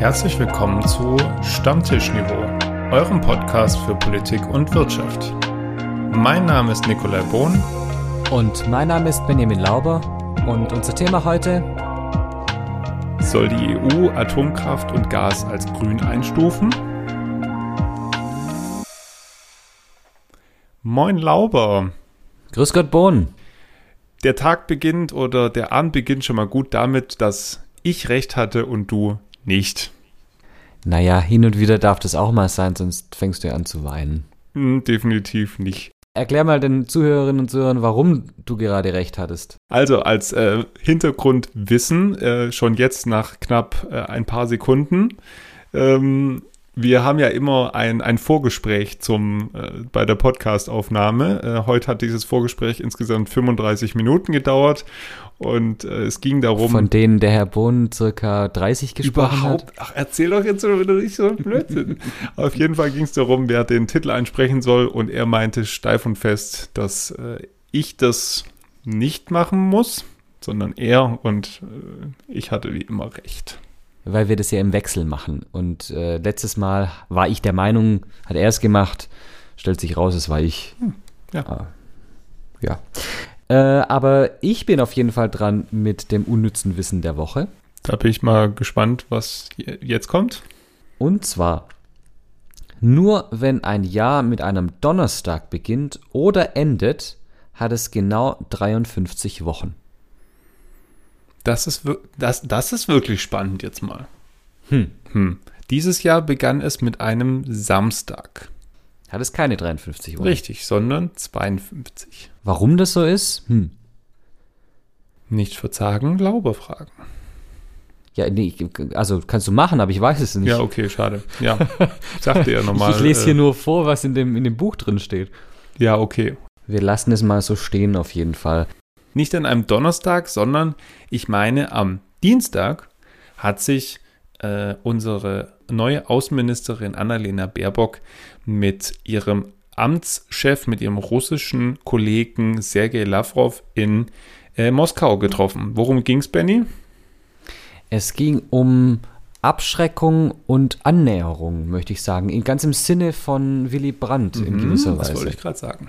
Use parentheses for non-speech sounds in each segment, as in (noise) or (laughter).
Herzlich willkommen zu Stammtischniveau, eurem Podcast für Politik und Wirtschaft. Mein Name ist Nikolai Bohn. Und mein Name ist Benjamin Lauber. Und unser Thema heute soll die EU Atomkraft und Gas als grün einstufen? Moin Lauber. Grüß Gott Bohn. Der Tag beginnt oder der Abend beginnt schon mal gut damit, dass ich recht hatte und du nicht. Naja, hin und wieder darf das auch mal sein, sonst fängst du ja an zu weinen. Hm, definitiv nicht. Erklär mal den Zuhörerinnen und Zuhörern, warum du gerade recht hattest. Also als äh, Hintergrundwissen, äh, schon jetzt nach knapp äh, ein paar Sekunden, ähm, wir haben ja immer ein, ein Vorgespräch zum, äh, bei der Podcastaufnahme. Äh, heute hat dieses Vorgespräch insgesamt 35 Minuten gedauert und äh, es ging darum. Von denen der Herr Bohn circa 30 gesprochen überhaupt, hat. Ach, erzähl doch jetzt wieder nicht so Blödsinn. (laughs) Auf jeden Fall ging es darum, wer den Titel einsprechen soll und er meinte steif und fest, dass äh, ich das nicht machen muss, sondern er und äh, ich hatte wie immer recht weil wir das ja im Wechsel machen. Und äh, letztes Mal war ich der Meinung, hat er es gemacht, stellt sich raus, es war ich. Hm, ja. Ah, ja. Äh, aber ich bin auf jeden Fall dran mit dem unnützen Wissen der Woche. Da bin ich mal gespannt, was jetzt kommt. Und zwar, nur wenn ein Jahr mit einem Donnerstag beginnt oder endet, hat es genau 53 Wochen. Das ist, das, das ist wirklich spannend jetzt mal. Hm. Hm. Dieses Jahr begann es mit einem Samstag. Hat es keine 53 Uhr. Richtig, sondern 52. Warum das so ist? Hm. Nicht verzagen, Glaube fragen. Ja, nee, also kannst du machen, aber ich weiß es nicht. Ja, okay, schade. Ja, ich sagte (laughs) ja nochmal. ich lese hier äh, nur vor, was in dem, in dem Buch drin steht. Ja, okay. Wir lassen es mal so stehen auf jeden Fall. Nicht an einem Donnerstag, sondern ich meine am Dienstag hat sich äh, unsere neue Außenministerin Annalena Baerbock mit ihrem Amtschef, mit ihrem russischen Kollegen Sergei Lavrov in äh, Moskau getroffen. Worum ging es, Benny? Es ging um Abschreckung und Annäherung, möchte ich sagen. In ganz im Sinne von Willy Brandt in mhm, gewisser Weise. Das wollte ich gerade sagen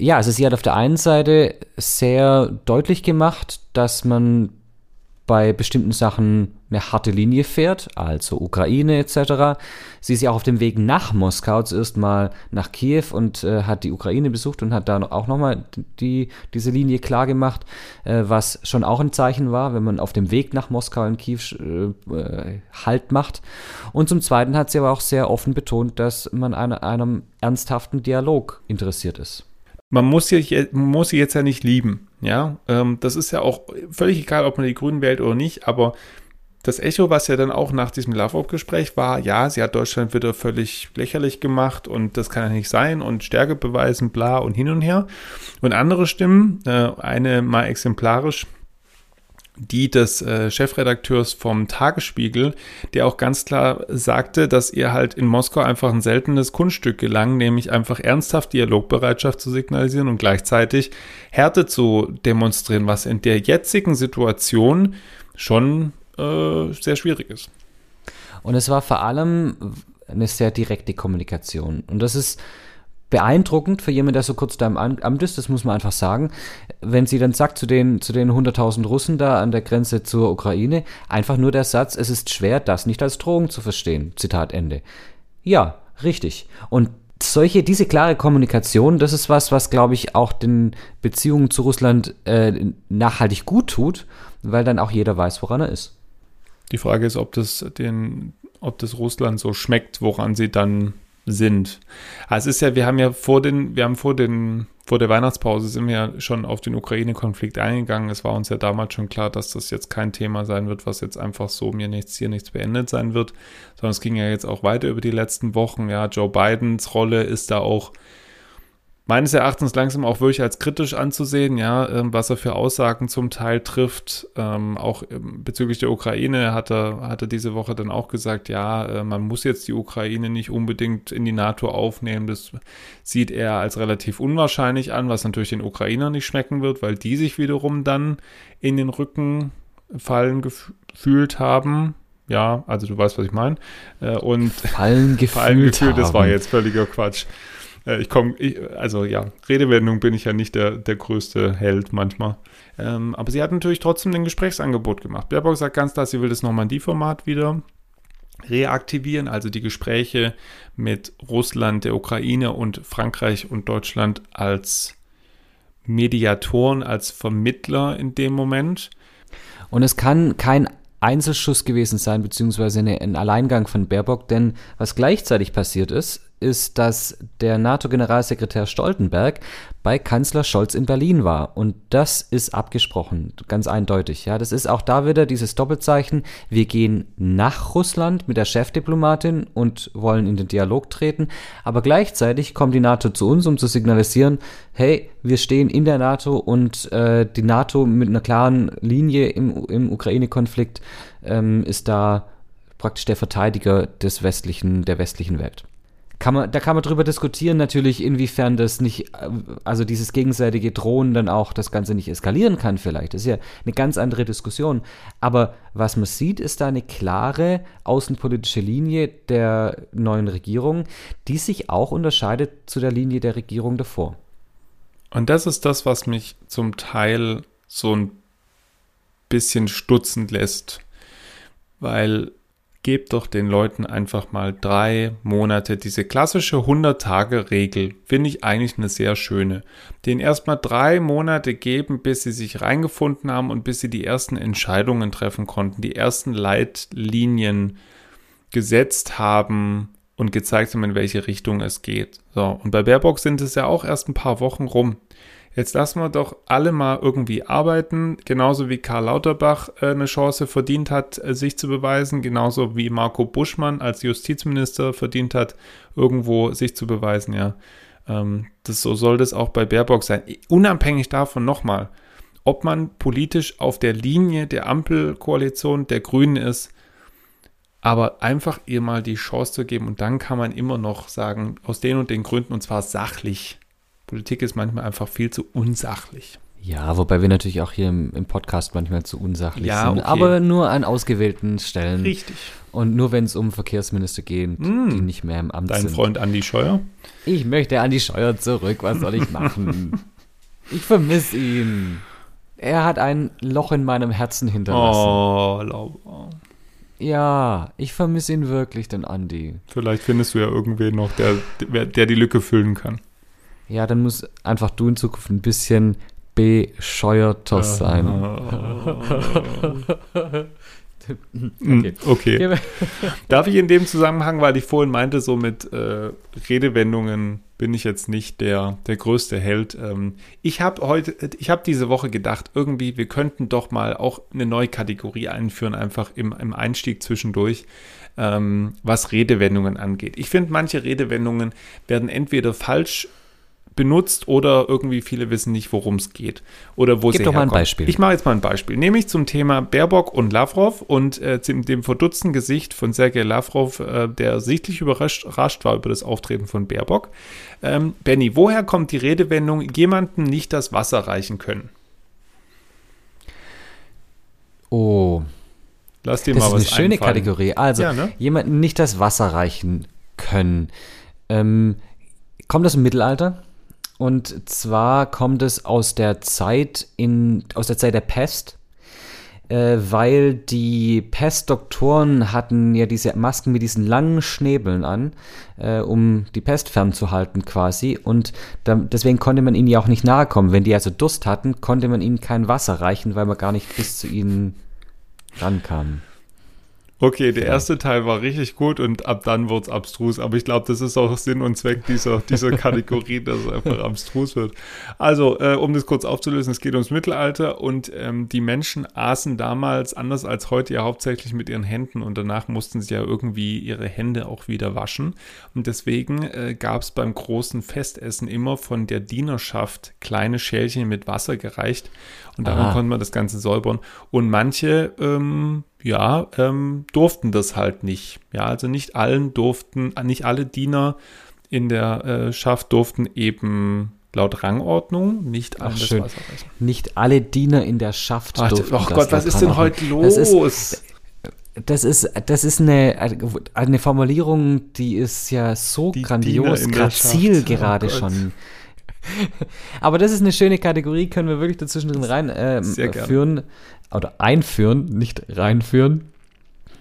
ja, also sie hat auf der einen Seite sehr deutlich gemacht, dass man bei bestimmten Sachen eine harte Linie fährt, also Ukraine etc. Sie ist ja auch auf dem Weg nach Moskau zuerst mal nach Kiew und äh, hat die Ukraine besucht und hat da auch nochmal die, diese Linie klar gemacht, äh, was schon auch ein Zeichen war, wenn man auf dem Weg nach Moskau in Kiew äh, äh, Halt macht. Und zum Zweiten hat sie aber auch sehr offen betont, dass man an einem ernsthaften Dialog interessiert ist man muss sie, muss sie jetzt ja nicht lieben. Ja, ähm, das ist ja auch völlig egal, ob man die Grünen wählt oder nicht, aber das Echo, was ja dann auch nach diesem Love-Up-Gespräch war, ja, sie hat Deutschland wieder völlig lächerlich gemacht und das kann ja nicht sein und Stärke beweisen, bla und hin und her. Und andere Stimmen, äh, eine mal exemplarisch, die des äh, Chefredakteurs vom Tagesspiegel, der auch ganz klar sagte, dass ihr halt in Moskau einfach ein seltenes Kunststück gelang, nämlich einfach ernsthaft Dialogbereitschaft zu signalisieren und gleichzeitig Härte zu demonstrieren, was in der jetzigen Situation schon äh, sehr schwierig ist. Und es war vor allem eine sehr direkte Kommunikation. Und das ist beeindruckend für jemanden, der so kurz da im Amt ist, das muss man einfach sagen. Wenn sie dann sagt zu den, zu den 100.000 Russen da an der Grenze zur Ukraine, einfach nur der Satz, es ist schwer, das nicht als Drohung zu verstehen. Zitat Ende. Ja, richtig. Und solche, diese klare Kommunikation, das ist was, was, glaube ich, auch den Beziehungen zu Russland äh, nachhaltig gut tut, weil dann auch jeder weiß, woran er ist. Die Frage ist, ob das den, ob das Russland so schmeckt, woran sie dann sind. Also es ist ja, wir haben ja vor den, wir haben vor den, vor der Weihnachtspause sind wir ja schon auf den Ukraine-Konflikt eingegangen. Es war uns ja damals schon klar, dass das jetzt kein Thema sein wird, was jetzt einfach so mir nichts, hier nichts beendet sein wird, sondern es ging ja jetzt auch weiter über die letzten Wochen. Ja, Joe Bidens Rolle ist da auch meines Erachtens langsam auch wirklich als kritisch anzusehen, ja, ähm, was er für Aussagen zum Teil trifft. Ähm, auch ähm, bezüglich der Ukraine hat er, hat er diese Woche dann auch gesagt, ja, äh, man muss jetzt die Ukraine nicht unbedingt in die NATO aufnehmen. Das sieht er als relativ unwahrscheinlich an, was natürlich den Ukrainern nicht schmecken wird, weil die sich wiederum dann in den Rücken fallen gefühlt haben. ja, also du weißt, was ich meine. Äh, und Fallen (laughs) gefühlt, Fallen gefühlt das war jetzt völliger Quatsch. Äh, ich komme, also ja, Redewendung bin ich ja nicht der, der größte Held manchmal. Ähm, aber sie hat natürlich trotzdem ein Gesprächsangebot gemacht. Baerbock sagt ganz klar, sie will das Normandie-Format wieder reaktivieren, also die Gespräche mit Russland, der Ukraine und Frankreich und Deutschland als Mediatoren, als Vermittler in dem Moment. Und es kann kein Einzelschuss gewesen sein, beziehungsweise ein Alleingang von Baerbock, denn was gleichzeitig passiert ist, ist, dass der NATO-Generalsekretär Stoltenberg bei Kanzler Scholz in Berlin war. Und das ist abgesprochen, ganz eindeutig. Ja, das ist auch da wieder dieses Doppelzeichen. Wir gehen nach Russland mit der Chefdiplomatin und wollen in den Dialog treten. Aber gleichzeitig kommt die NATO zu uns, um zu signalisieren, hey, wir stehen in der NATO und äh, die NATO mit einer klaren Linie im, im Ukraine-Konflikt ähm, ist da praktisch der Verteidiger des westlichen, der westlichen Welt kann man, da kann man drüber diskutieren, natürlich, inwiefern das nicht, also dieses gegenseitige Drohen dann auch das Ganze nicht eskalieren kann, vielleicht. Das ist ja eine ganz andere Diskussion. Aber was man sieht, ist da eine klare außenpolitische Linie der neuen Regierung, die sich auch unterscheidet zu der Linie der Regierung davor. Und das ist das, was mich zum Teil so ein bisschen stutzend lässt, weil gebt doch den Leuten einfach mal drei Monate. Diese klassische 100-Tage-Regel finde ich eigentlich eine sehr schöne. Den erstmal drei Monate geben, bis sie sich reingefunden haben und bis sie die ersten Entscheidungen treffen konnten, die ersten Leitlinien gesetzt haben und gezeigt haben, in welche Richtung es geht. So, und bei Baerbock sind es ja auch erst ein paar Wochen rum. Jetzt lassen wir doch alle mal irgendwie arbeiten, genauso wie Karl Lauterbach äh, eine Chance verdient hat, äh, sich zu beweisen, genauso wie Marco Buschmann als Justizminister verdient hat, irgendwo sich zu beweisen, ja. Ähm, das, so soll das auch bei Baerbock sein. Unabhängig davon nochmal, ob man politisch auf der Linie der Ampelkoalition der Grünen ist, aber einfach ihr mal die Chance zu geben und dann kann man immer noch sagen, aus den und den Gründen und zwar sachlich Politik ist manchmal einfach viel zu unsachlich. Ja, wobei wir natürlich auch hier im, im Podcast manchmal zu unsachlich Ja, sind, okay. aber nur an ausgewählten Stellen. Richtig. Und nur wenn es um Verkehrsminister geht, Mm. die nicht mehr im Amt Dein sind. Freund Andi Scheuer? Ich möchte an die Steuer zurück, was soll ich machen? (laughs) ich vermisse ihn. Er hat ein Loch in meinem Herzen hinterlassen. Oh, Laura. Ja, ich vermisse ihn wirklich, den Andi. Vielleicht findest du ja irgendwen noch, der, der die Lücke füllen kann. Ja, dann muss einfach du in Zukunft ein bisschen bescheuerter sein. (laughs) Okay. okay. Gehen wir- Darf ich in dem Zusammenhang, weil ich vorhin meinte, so mit äh, Redewendungen bin ich jetzt nicht der, der größte Held. Ähm, ich habe heute, ich habe diese Woche gedacht, irgendwie, wir könnten doch mal auch eine neue Kategorie einführen, einfach im, im Einstieg zwischendurch, ähm, was Redewendungen angeht. Ich finde, manche Redewendungen werden entweder falsch benutzt oder irgendwie viele wissen nicht, worum es geht oder wo Gib sie doch mal ein. Beispiel. Ich mache jetzt mal ein Beispiel, nämlich zum Thema Baerbock und Lavrov und äh, dem, dem verdutzten Gesicht von Sergei Lavrov, äh, der sichtlich überrascht, überrascht war über das Auftreten von Baerbock. Ähm, Benny, woher kommt die Redewendung, jemandem nicht das Wasser reichen können? Oh, Lass dir das mal ist was eine schöne einfallen. Kategorie. Also, Ja, ne? jemandem nicht das Wasser reichen können. Ähm, kommt das im Mittelalter? Und zwar kommt es aus der Zeit in, aus der Zeit der Pest, äh, weil die Pestdoktoren hatten ja diese Masken mit diesen langen Schnäbeln an, äh, um die Pest fernzuhalten quasi. Und da, deswegen konnte man ihnen ja auch nicht nahe kommen. Wenn die also Durst hatten, konnte man ihnen kein Wasser reichen, weil man gar nicht bis zu ihnen rankam. Okay, der erste Teil war richtig gut und ab dann wurde es abstrus. Aber ich glaube, das ist auch Sinn und Zweck dieser, dieser (laughs) Kategorie, dass es einfach abstrus wird. Also, äh, um das kurz aufzulösen, es geht ums Mittelalter und ähm, die Menschen aßen damals, anders als heute, ja hauptsächlich mit ihren Händen und danach mussten sie ja irgendwie ihre Hände auch wieder waschen. Und deswegen äh, gab es beim großen Festessen immer von der Dienerschaft kleine Schälchen mit Wasser gereicht und daran Ah. konnte man das Ganze säubern. Und manche, ähm, ja, ähm, durften das halt nicht. Ja, also nicht allen durften, nicht alle Diener in der äh, Schaft durften eben laut Rangordnung nicht allen Ach, das. Wasser reichen. Nicht alle Diener in der Schaft Ach, durften oh das Gott, was ist denn heute Das los? ist- das ist, das ist eine, eine Formulierung, die ist ja so Die grandios, grazil. Oh gerade Gott. schon. (laughs) Aber das ist eine schöne Kategorie, können wir wirklich dazwischen drin rein ähm, Sehr gerne. führen oder einführen, nicht reinführen.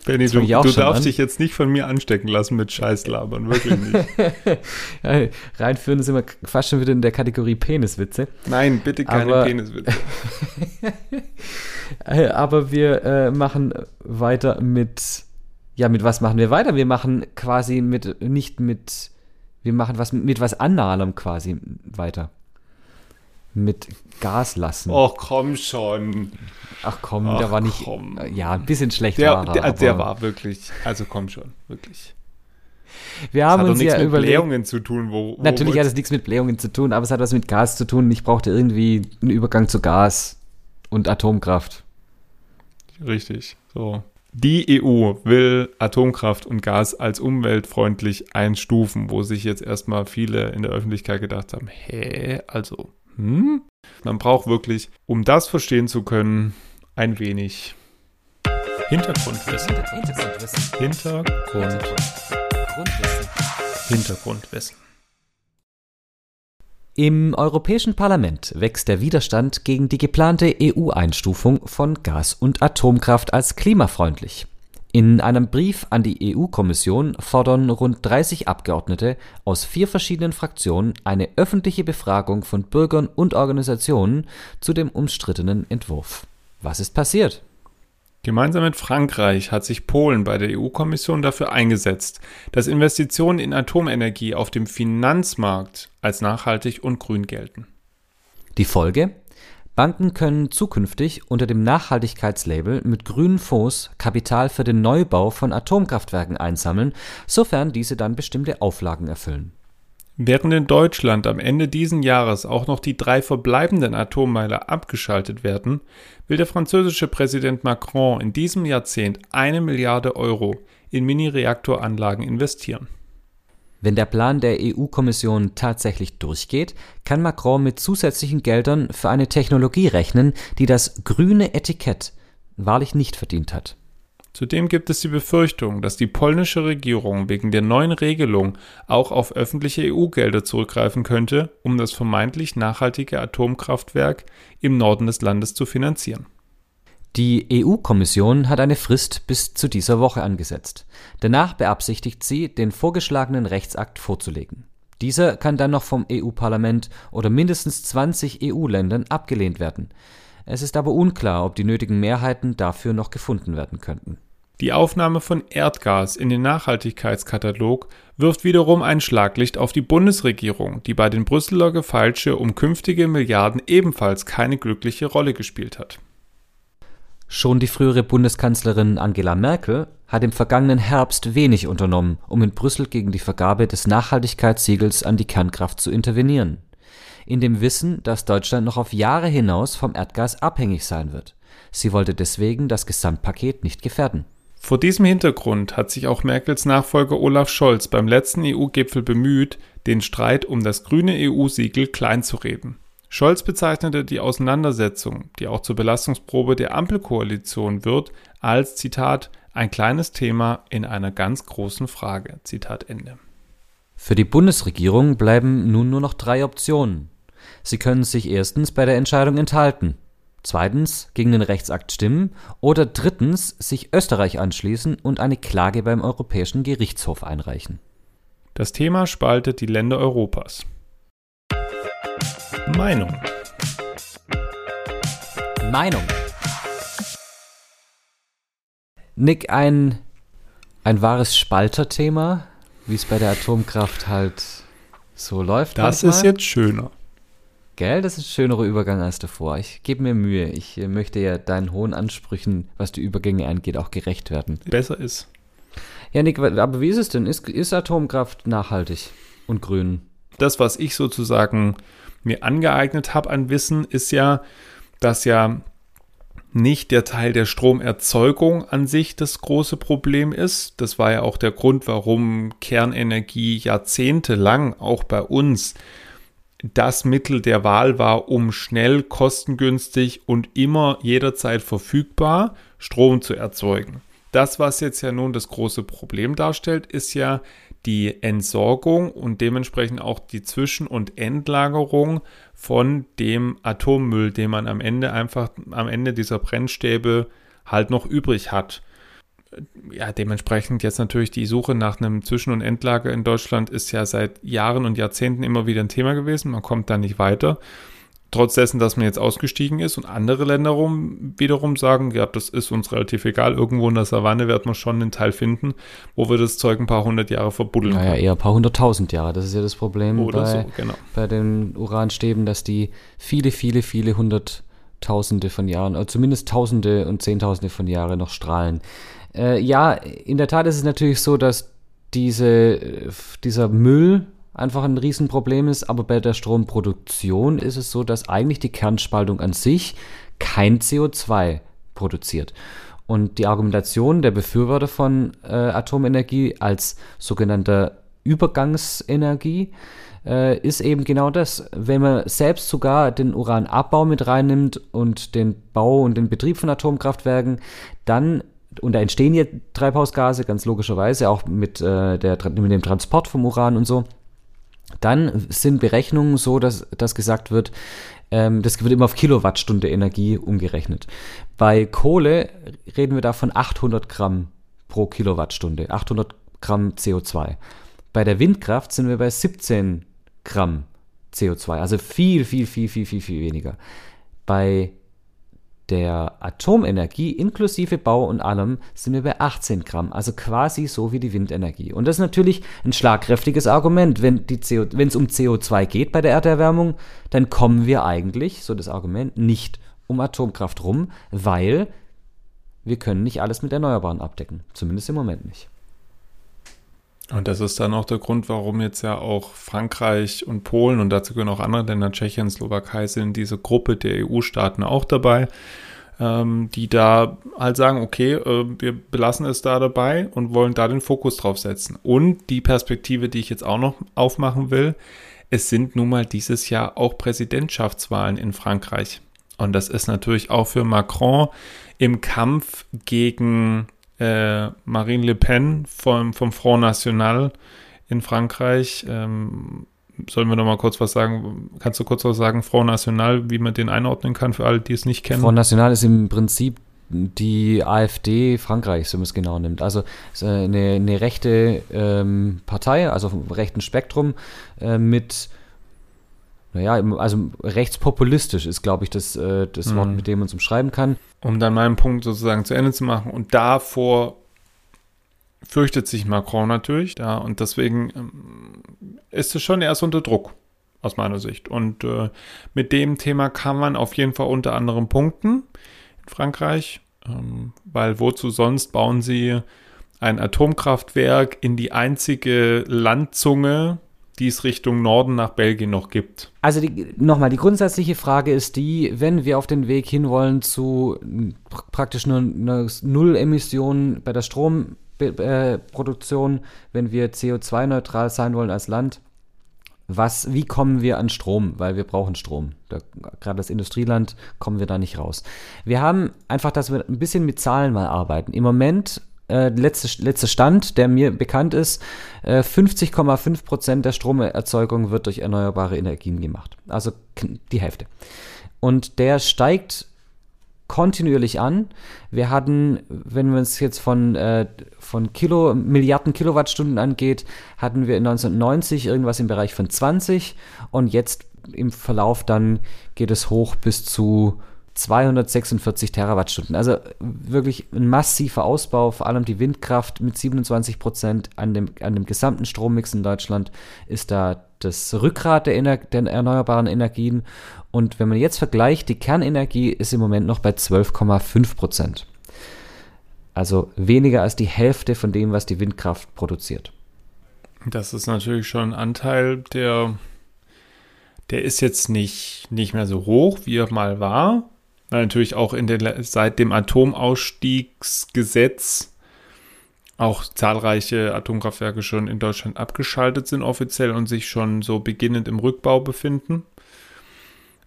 Benny, du, du darfst an. dich jetzt nicht von mir anstecken lassen mit Scheißlabern, wirklich nicht. (laughs) Reinführen ist immer fast schon wieder in der Kategorie Peniswitze. Nein, bitte keine Aber- Peniswitze. (laughs) Äh, Aber wir äh, machen weiter mit, ja, mit was machen wir weiter? Wir machen quasi mit, nicht mit, wir machen was mit, mit was Analem quasi weiter. Mit Gas lassen. Och, komm schon. Ach komm, Ach, der war nicht, komm. ja, ein bisschen schlecht Der, war er, der, der war wirklich, also komm schon, wirklich. Wir haben uns ja mit überlegt, Blähungen zu tun, wo, wo natürlich hat es nichts mit Blähungen zu tun, aber es hat was mit Gas zu tun. Ich brauchte irgendwie einen Übergang zu Gas und Atomkraft. Richtig, so. Die EU will Atomkraft und Gas als umweltfreundlich einstufen, wo sich jetzt erstmal viele in der Öffentlichkeit gedacht haben, hä, also, hm? Man braucht wirklich, um das verstehen zu können, ein wenig Hintergrundwissen. Hintergrund, Hintergrundwissen. Im Europäischen Parlament wächst der Widerstand gegen die geplante EU-Einstufung von Gas- und Atomkraft als klimafreundlich. In einem Brief an die EU-Kommission fordern rund 30 Abgeordnete aus vier verschiedenen Fraktionen eine öffentliche Befragung von Bürgern und Organisationen zu dem umstrittenen Entwurf. Was ist passiert? Gemeinsam mit Frankreich hat sich Polen bei der EU-Kommission dafür eingesetzt, dass Investitionen in Atomenergie auf dem Finanzmarkt als nachhaltig und grün gelten. Die Folge? Banken können zukünftig unter dem Nachhaltigkeitslabel mit grünen Fonds Kapital für den Neubau von Atomkraftwerken einsammeln, sofern diese dann bestimmte Auflagen erfüllen. Während in Deutschland am Ende diesen Jahres auch noch die drei verbleibenden Atommeiler abgeschaltet werden, will der französische Präsident Macron in diesem Jahrzehnt eine Milliarde Euro in Mini-Reaktoranlagen investieren. Wenn der Plan der EU-Kommission tatsächlich durchgeht, kann Macron mit zusätzlichen Geldern für eine Technologie rechnen, die das grüne Etikett wahrlich nicht verdient hat. Zudem gibt es die Befürchtung, dass die polnische Regierung wegen der neuen Regelung auch auf öffentliche EU-Gelder zurückgreifen könnte, um das vermeintlich nachhaltige Atomkraftwerk im Norden des Landes zu finanzieren. Die EU-Kommission hat eine Frist bis zu dieser Woche angesetzt. Danach beabsichtigt sie, den vorgeschlagenen Rechtsakt vorzulegen. Dieser kann dann noch vom EU-Parlament oder mindestens 20 EU-Ländern abgelehnt werden. Es ist aber unklar, ob die nötigen Mehrheiten dafür noch gefunden werden könnten. Die Aufnahme von Erdgas in den Nachhaltigkeitskatalog wirft wiederum ein Schlaglicht auf die Bundesregierung, die bei den Brüsseler Gefeilsche um künftige Milliarden ebenfalls keine glückliche Rolle gespielt hat. Schon die frühere Bundeskanzlerin Angela Merkel hat im vergangenen Herbst wenig unternommen, um in Brüssel gegen die Vergabe des Nachhaltigkeitssiegels an die Kernkraft zu intervenieren. In dem Wissen, dass Deutschland noch auf Jahre hinaus vom Erdgas abhängig sein wird. Sie wollte deswegen das Gesamtpaket nicht gefährden. Vor diesem Hintergrund hat sich auch Merkels Nachfolger Olaf Scholz beim letzten EU-Gipfel bemüht, den Streit um das grüne EU-Siegel kleinzureden. Scholz bezeichnete die Auseinandersetzung, die auch zur Belastungsprobe der Ampelkoalition wird, als Zitat ein kleines Thema in einer ganz großen Frage. Zitat Ende. Für die Bundesregierung bleiben nun nur noch drei Optionen. Sie können sich erstens bei der Entscheidung enthalten, zweitens gegen den Rechtsakt stimmen oder drittens sich Österreich anschließen und eine Klage beim Europäischen Gerichtshof einreichen. Das Thema spaltet die Länder Europas. Meinung. Meinung. Nick, ein, ein wahres Spalterthema, wie es bei der Atomkraft halt so läuft. Das manchmal. ist jetzt schöner. Gell, das ist ein schönerer Übergang als davor. Ich gebe mir Mühe. Ich äh, möchte ja deinen hohen Ansprüchen, was die Übergänge angeht, auch gerecht werden. Besser ist. Ja, Nick, aber wie ist es denn? Ist, ist Atomkraft nachhaltig und grün? das, was ich sozusagen mir angeeignet habe an Wissen, ist ja, dass ja nicht der Teil der Stromerzeugung an sich das große Problem ist. Das war ja auch der Grund, warum Kernenergie jahrzehntelang auch bei uns das Mittel der Wahl war, um schnell, kostengünstig und immer jederzeit verfügbar Strom zu erzeugen. Das, was jetzt ja nun das große Problem darstellt, ist ja die Entsorgung und dementsprechend auch die Zwischen- und Endlagerung von dem Atommüll, den man am Ende einfach am Ende dieser Brennstäbe halt noch übrig hat. Ja, dementsprechend jetzt natürlich die Suche nach einem Zwischen- und Endlager in Deutschland ist ja seit Jahren und Jahrzehnten immer wieder ein Thema gewesen. Man kommt da nicht weiter trotz dessen, dass man jetzt ausgestiegen ist und andere Länder rum, wiederum sagen, ja, das ist uns relativ egal, irgendwo in der Savanne wird man schon einen Teil finden, wo wir das Zeug ein paar hundert Jahre verbuddeln naja, eher ein paar hunderttausend Jahre, das ist ja das Problem Oder bei, so, genau. bei den Uranstäben, dass die viele, viele, viele hunderttausende von Jahren, oder zumindest tausende und zehntausende von Jahren noch strahlen. Äh, ja, in der Tat ist es natürlich so, dass diese, dieser Müll, einfach ein Riesenproblem ist, aber bei der Stromproduktion ist es so, dass eigentlich die Kernspaltung an sich kein CO2 produziert. Und die Argumentation der Befürworter von äh, Atomenergie als sogenannter Übergangsenergie äh, ist eben genau das. Wenn man selbst sogar den Uranabbau mit reinnimmt und den Bau und den Betrieb von Atomkraftwerken, dann und da entstehen hier Treibhausgase, ganz logischerweise, auch mit, äh, der, mit dem Transport vom Uran und so. Dann sind Berechnungen so, dass, dass gesagt wird, ähm, das wird immer auf Kilowattstunde Energie umgerechnet. Bei Kohle reden wir da von 800 Gramm pro Kilowattstunde, 800 Gramm CO2. Bei der Windkraft sind wir bei 17 Gramm CO2, also viel, viel, viel, viel, viel, viel weniger. Bei der Atomenergie inklusive Bau und allem sind wir bei 18 Gramm, also quasi so wie die Windenergie. Und das ist natürlich ein schlagkräftiges Argument. Wenn es um CO2 geht bei der Erderwärmung, dann kommen wir eigentlich, so das Argument, nicht um Atomkraft rum, weil wir können nicht alles mit Erneuerbaren abdecken. Zumindest im Moment nicht. Und das ist dann auch der Grund, warum jetzt ja auch Frankreich und Polen und dazu gehören auch andere Länder, Tschechien, Slowakei sind diese Gruppe der EU-Staaten auch dabei, ähm, die da halt sagen, okay, äh, wir belassen es da dabei und wollen da den Fokus drauf setzen. Und die Perspektive, die ich jetzt auch noch aufmachen will, es sind nun mal dieses Jahr auch Präsidentschaftswahlen in Frankreich. Und das ist natürlich auch für Macron im Kampf gegen äh, Marine Le Pen vom, vom Front National in Frankreich. Ähm, sollen wir noch mal kurz was sagen? Kannst du kurz was sagen, Front National, wie man den einordnen kann für alle, die es nicht kennen? Front National ist im Prinzip die AfD Frankreichs, wenn man es genau nimmt. Also eine, eine rechte ähm, Partei, also vom rechten Spektrum, äh, mit naja, also rechtspopulistisch ist, glaube ich, das, äh, das Wort, mhm. mit dem man es umschreiben kann. Um dann meinen Punkt sozusagen zu Ende zu machen. Und davor fürchtet sich Macron natürlich, ja, und deswegen ähm, ist es schon erst unter Druck, aus meiner Sicht. Und äh, mit dem Thema kann man auf jeden Fall unter anderem punkten in Frankreich, ähm, weil wozu sonst bauen sie ein Atomkraftwerk in die einzige Landzunge die es Richtung Norden nach Belgien noch gibt. Also nochmal, die grundsätzliche Frage ist die, wenn wir auf den Weg hinwollen zu praktisch nur einer Null-Emission bei der Stromproduktion, wenn wir CO2-neutral sein wollen als Land, was, wie kommen wir an Strom? Weil wir brauchen Strom. Gerade als Industrieland kommen wir da nicht raus. Wir haben einfach, dass wir ein bisschen mit Zahlen mal arbeiten. Im Moment äh, letzte, letzte Stand, der mir bekannt ist, äh, 50,5 Prozent der Stromerzeugung wird durch erneuerbare Energien gemacht. Also die Hälfte. Und der steigt kontinuierlich an. Wir hatten, wenn man es jetzt von, äh, von Kilo, Milliarden Kilowattstunden angeht, hatten wir in 1990 irgendwas im Bereich von 20 und jetzt im Verlauf dann geht es hoch bis zu 246 Terawattstunden. Also wirklich ein massiver Ausbau, vor allem die Windkraft mit 27 Prozent an dem, an dem gesamten Strommix in Deutschland ist da das Rückgrat der, Ener der erneuerbaren Energien. Und wenn man jetzt vergleicht, die Kernenergie ist im Moment noch bei 12,5 Prozent. Also weniger als die Hälfte von dem, was die Windkraft produziert. Das ist natürlich schon ein Anteil, der, der ist jetzt nicht, nicht mehr so hoch, wie er mal war natürlich auch in den, seit dem Atomausstiegsgesetz auch zahlreiche Atomkraftwerke schon in Deutschland abgeschaltet sind offiziell und sich schon so beginnend im Rückbau befinden.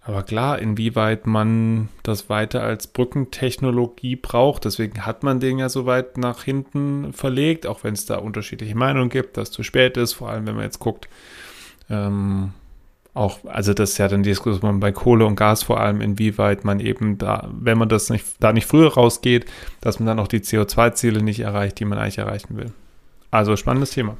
Aber klar, inwieweit man das weiter als Brückentechnologie braucht, deswegen hat man den ja so weit nach hinten verlegt, auch wenn es da unterschiedliche Meinungen gibt, dass zu spät ist, vor allem wenn man jetzt guckt, ähm, auch, also das ist ja dann die Diskussion bei Kohle und Gas vor allem, inwieweit man eben da, wenn man das nicht, da nicht früher rausgeht, dass man dann auch die CO2-Ziele nicht erreicht, die man eigentlich erreichen will. Also spannendes Thema.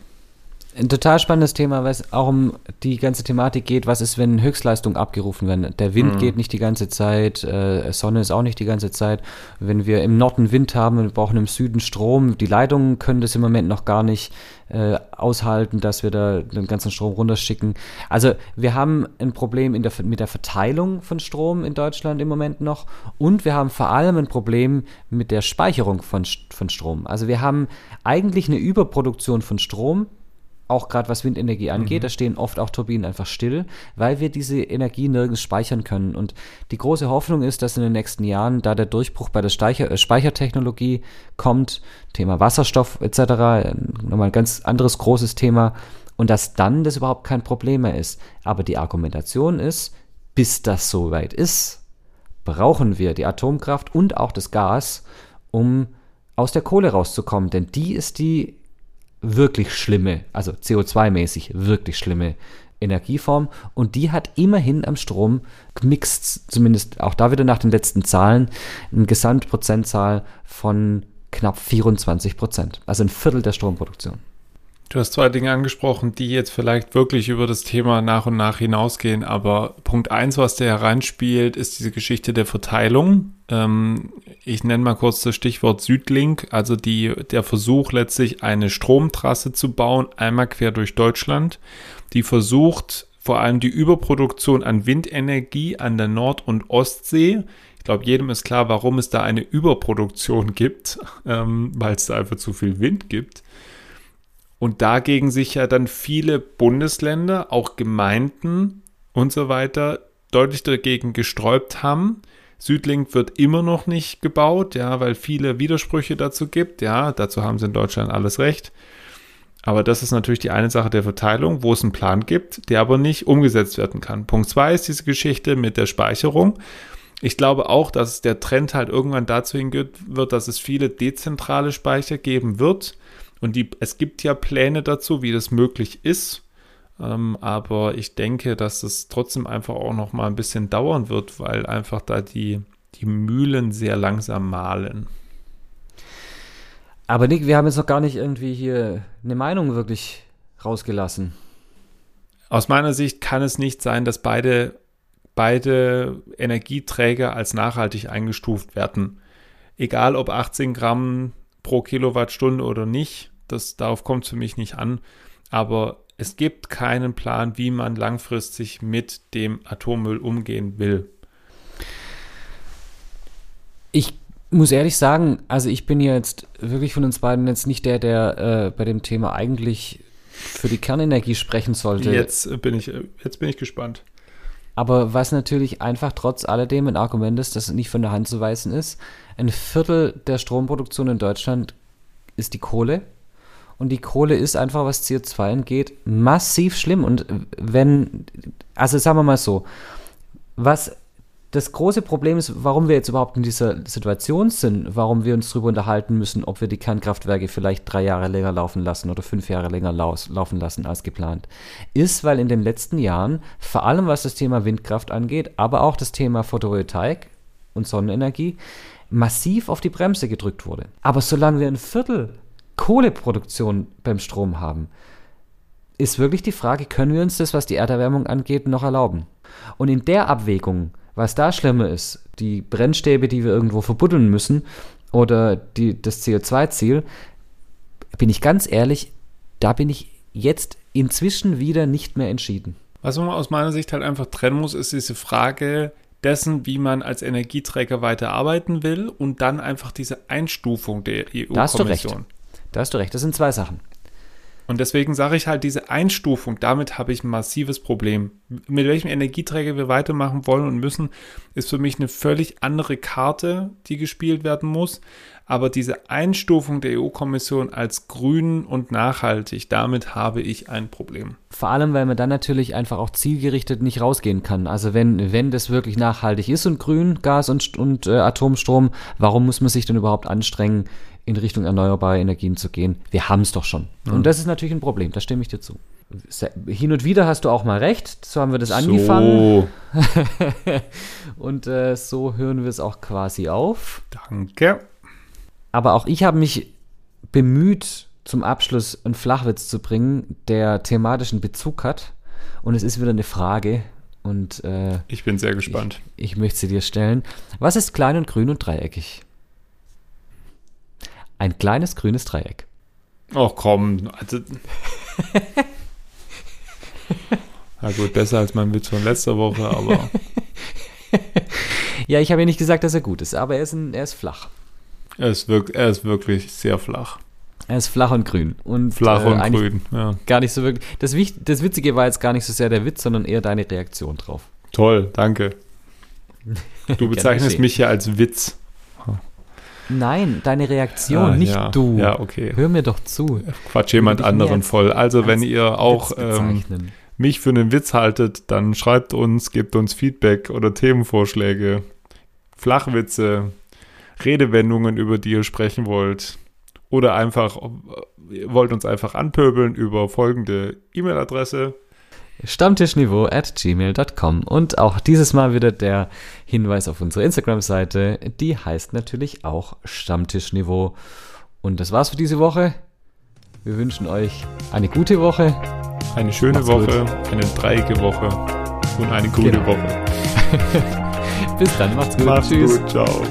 Ein total spannendes Thema, weil es auch um die ganze Thematik geht, was ist, wenn Höchstleistungen abgerufen werden. Der Wind mhm. geht nicht die ganze Zeit, äh, Sonne ist auch nicht die ganze Zeit. Wenn wir im Norden Wind haben und wir brauchen im Süden Strom, die Leitungen können das im Moment noch gar nicht äh, aushalten, dass wir da den ganzen Strom runterschicken. Also wir haben ein Problem der, mit der Verteilung von Strom in Deutschland im Moment noch und wir haben vor allem ein Problem mit der Speicherung von, von Strom. Also wir haben eigentlich eine Überproduktion von Strom auch gerade was Windenergie angeht, mhm. da stehen oft auch Turbinen einfach still, weil wir diese Energie nirgends speichern können. Und die große Hoffnung ist, dass in den nächsten Jahren, da der Durchbruch bei der Speicher äh, Speichertechnologie kommt, Thema Wasserstoff etc., nochmal ein ganz anderes großes Thema, und dass dann das überhaupt kein Problem mehr ist. Aber die Argumentation ist, bis das soweit ist, brauchen wir die Atomkraft und auch das Gas, um aus der Kohle rauszukommen. Denn die ist die wirklich schlimme, also CO2-mäßig wirklich schlimme Energieform und die hat immerhin am Strom gemixt, zumindest auch da wieder nach den letzten Zahlen, eine Gesamtprozentzahl von knapp 24 Prozent, also ein Viertel der Stromproduktion. Du hast zwei Dinge angesprochen, die jetzt vielleicht wirklich über das Thema nach und nach hinausgehen, aber Punkt eins, was da hereinspielt, ist diese Geschichte der Verteilung. Ähm, ich nenne mal kurz das Stichwort Südlink, also die, der Versuch letztlich eine Stromtrasse zu bauen, einmal quer durch Deutschland, die versucht vor allem die Überproduktion an Windenergie an der Nord- und Ostsee. Ich glaube, jedem ist klar, warum es da eine Überproduktion gibt, (laughs) ähm, weil es da einfach zu viel Wind gibt und dagegen sich ja dann viele Bundesländer, auch Gemeinden und so weiter deutlich dagegen gesträubt haben. Südlink wird immer noch nicht gebaut, ja, weil viele Widersprüche dazu gibt. Ja, dazu haben sie in Deutschland alles recht. Aber das ist natürlich die eine Sache der Verteilung, wo es einen Plan gibt, der aber nicht umgesetzt werden kann. Punkt zwei ist diese Geschichte mit der Speicherung. Ich glaube auch, dass der Trend halt irgendwann dazu hingehen wird, dass es viele dezentrale Speicher geben wird und die, es gibt ja Pläne dazu, wie das möglich ist. Ähm, aber ich denke, dass es trotzdem einfach auch noch mal ein bisschen dauern wird, weil einfach da die, die Mühlen sehr langsam mahlen. Aber Nick, wir haben jetzt noch gar nicht irgendwie hier eine Meinung wirklich rausgelassen. Aus meiner Sicht kann es nicht sein, dass beide, beide Energieträger als nachhaltig eingestuft werden. Egal ob 18 Gramm pro Kilowattstunde oder nicht. Das, darauf kommt es für mich nicht an. Aber es gibt keinen Plan, wie man langfristig mit dem Atommüll umgehen will. Ich muss ehrlich sagen, also ich bin jetzt wirklich von uns beiden jetzt nicht der, der äh, bei dem Thema eigentlich für die Kernenergie sprechen sollte. Jetzt bin ich, jetzt bin ich gespannt. Aber was natürlich einfach trotz alledem ein Argument ist, das nicht von der Hand zu weisen ist, ein Viertel der Stromproduktion in Deutschland ist die Kohle. Und die Kohle ist einfach, was CO2 angeht, massiv schlimm. Und wenn, also sagen wir mal so, was das große Problem ist, warum wir jetzt überhaupt in dieser Situation sind, warum wir uns darüber unterhalten müssen, ob wir die Kernkraftwerke vielleicht drei Jahre länger laufen lassen oder fünf Jahre länger laufen lassen als geplant, ist, weil in den letzten Jahren, vor allem was das Thema Windkraft angeht, aber auch das Thema Photovoltaik und Sonnenenergie, massiv auf die Bremse gedrückt wurde. Aber solange wir ein Viertel Kohleproduktion beim Strom haben, ist wirklich die Frage, können wir uns das, was die Erderwärmung angeht, noch erlauben? Und in der Abwägung, was da schlimmer ist, die Brennstäbe, die wir irgendwo verbuddeln müssen, oder die, das CO2-Ziel, bin ich ganz ehrlich, da bin ich jetzt inzwischen wieder nicht mehr entschieden. Was man aus meiner Sicht halt einfach trennen muss, ist diese Frage dessen, wie man als Energieträger weiter arbeiten will und dann einfach diese Einstufung der EU-Kommission. Da hast du recht. Das sind zwei Sachen. Und deswegen sage ich halt, diese Einstufung, damit habe ich ein massives Problem. Mit welchem Energieträger wir weitermachen wollen und müssen, ist für mich eine völlig andere Karte, die gespielt werden muss. Aber diese Einstufung der EU-Kommission als grün und nachhaltig, damit habe ich ein Problem. Vor allem, weil man dann natürlich einfach auch zielgerichtet nicht rausgehen kann. Also wenn, wenn das wirklich nachhaltig ist und grün, Gas und, und äh, Atomstrom, warum muss man sich denn überhaupt anstrengen, in Richtung erneuerbare Energien zu gehen? Wir haben es doch schon. Ja. Und das ist natürlich ein Problem, da stimme ich dir zu. Hin und wieder hast du auch mal recht, so haben wir das so. angefangen. (laughs) und äh, so hören wir es auch quasi auf. Danke. Aber auch ich habe mich bemüht, zum Abschluss einen Flachwitz zu bringen, der thematischen Bezug hat. Und es ist wieder eine Frage. Und äh, ich bin sehr gespannt. Ich, ich möchte sie dir stellen. Was ist klein und grün und dreieckig? Ein kleines grünes Dreieck. Ach komm, also. (laughs) Na gut, besser als mein Witz von letzter Woche, aber. (laughs) ja, ich habe ja nicht gesagt, dass er gut ist, aber er ist, ein, er ist flach. Er ist, wirk er ist wirklich sehr flach. Er ist flach und grün. Und, flach äh, und grün, ja. Gar nicht so wirklich. Das, das Witzige war jetzt gar nicht so sehr der Witz, sondern eher deine Reaktion drauf. Toll, danke. (laughs) Du bezeichnest mich ja als Witz. Nein, deine Reaktion, ah, nicht ja. du. Ja, okay. Hör mir doch zu. Quatsch jemand anderen voll. Also, wenn ihr auch ähm, mich für einen Witz haltet, dann schreibt uns, gebt uns Feedback oder Themenvorschläge, Flachwitze, Redewendungen, über die ihr sprechen wollt. Oder einfach, ihr wollt uns einfach anpöbeln über folgende E-Mail-Adresse. Stammtischniveau at gmail.com. Und auch dieses Mal wieder der Hinweis auf unsere Instagram-Seite. Die heißt natürlich auch Stammtischniveau. Und das war's für diese Woche. Wir wünschen euch eine gute Woche. Eine schöne Macht's Woche, gut. eine dreieckige Woche und eine gute genau. Woche. (laughs) Bis dann, macht's gut. Macht's Tschüss. gut, ciao.